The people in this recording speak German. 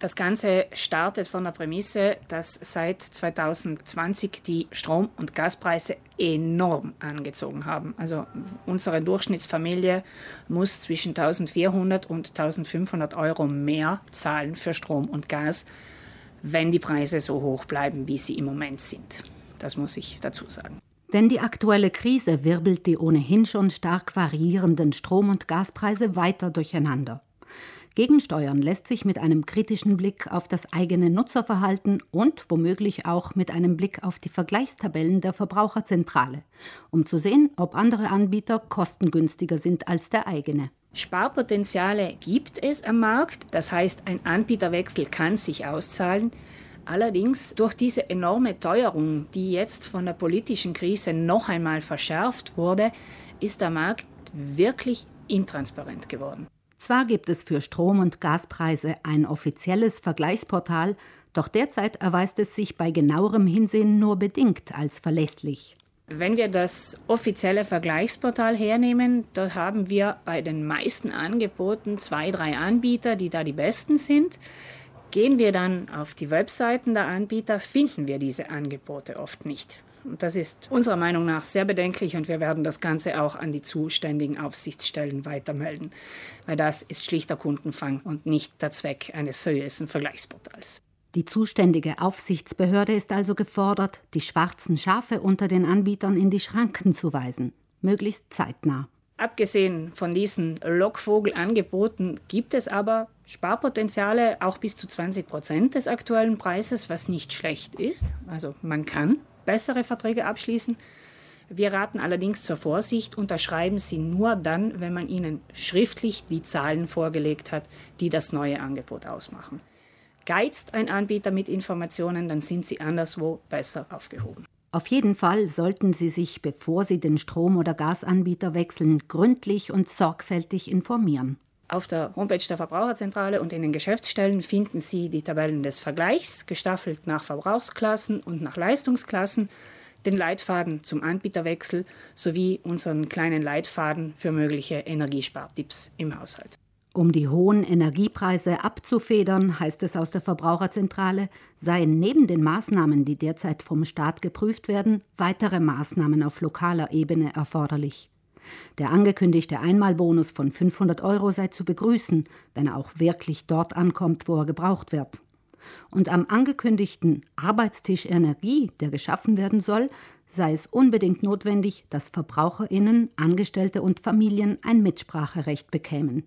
Das Ganze startet von der Prämisse, dass seit 2020 die Strom- und Gaspreise enorm angezogen haben. Also unsere Durchschnittsfamilie muss zwischen 1400 und 1500 Euro mehr zahlen für Strom und Gas, wenn die Preise so hoch bleiben, wie sie im Moment sind. Das muss ich dazu sagen. Denn die aktuelle Krise wirbelt die ohnehin schon stark variierenden Strom- und Gaspreise weiter durcheinander. Gegensteuern lässt sich mit einem kritischen Blick auf das eigene Nutzerverhalten und womöglich auch mit einem Blick auf die Vergleichstabellen der Verbraucherzentrale, um zu sehen, ob andere Anbieter kostengünstiger sind als der eigene. Sparpotenziale gibt es am Markt, das heißt, ein Anbieterwechsel kann sich auszahlen. Allerdings durch diese enorme Teuerung, die jetzt von der politischen Krise noch einmal verschärft wurde, ist der Markt wirklich intransparent geworden. Zwar gibt es für Strom- und Gaspreise ein offizielles Vergleichsportal, doch derzeit erweist es sich bei genauerem Hinsehen nur bedingt als verlässlich. Wenn wir das offizielle Vergleichsportal hernehmen, da haben wir bei den meisten Angeboten zwei, drei Anbieter, die da die besten sind. Gehen wir dann auf die Webseiten der Anbieter, finden wir diese Angebote oft nicht. Das ist unserer Meinung nach sehr bedenklich und wir werden das Ganze auch an die zuständigen Aufsichtsstellen weitermelden, weil das ist schlichter Kundenfang und nicht der Zweck eines seriösen Vergleichsportals. Die zuständige Aufsichtsbehörde ist also gefordert, die schwarzen Schafe unter den Anbietern in die Schranken zu weisen, möglichst zeitnah. Abgesehen von diesen Lockvogelangeboten gibt es aber Sparpotenziale auch bis zu 20 Prozent des aktuellen Preises, was nicht schlecht ist. Also man kann bessere Verträge abschließen. Wir raten allerdings zur Vorsicht, unterschreiben Sie nur dann, wenn man Ihnen schriftlich die Zahlen vorgelegt hat, die das neue Angebot ausmachen. Geizt ein Anbieter mit Informationen, dann sind Sie anderswo besser aufgehoben. Auf jeden Fall sollten Sie sich, bevor Sie den Strom- oder Gasanbieter wechseln, gründlich und sorgfältig informieren. Auf der Homepage der Verbraucherzentrale und in den Geschäftsstellen finden Sie die Tabellen des Vergleichs, gestaffelt nach Verbrauchsklassen und nach Leistungsklassen, den Leitfaden zum Anbieterwechsel sowie unseren kleinen Leitfaden für mögliche Energiespartipps im Haushalt. Um die hohen Energiepreise abzufedern, heißt es aus der Verbraucherzentrale, seien neben den Maßnahmen, die derzeit vom Staat geprüft werden, weitere Maßnahmen auf lokaler Ebene erforderlich. Der angekündigte Einmalbonus von 500 Euro sei zu begrüßen, wenn er auch wirklich dort ankommt, wo er gebraucht wird. Und am angekündigten Arbeitstisch Energie, der geschaffen werden soll, sei es unbedingt notwendig, dass Verbraucherinnen, Angestellte und Familien ein Mitspracherecht bekämen.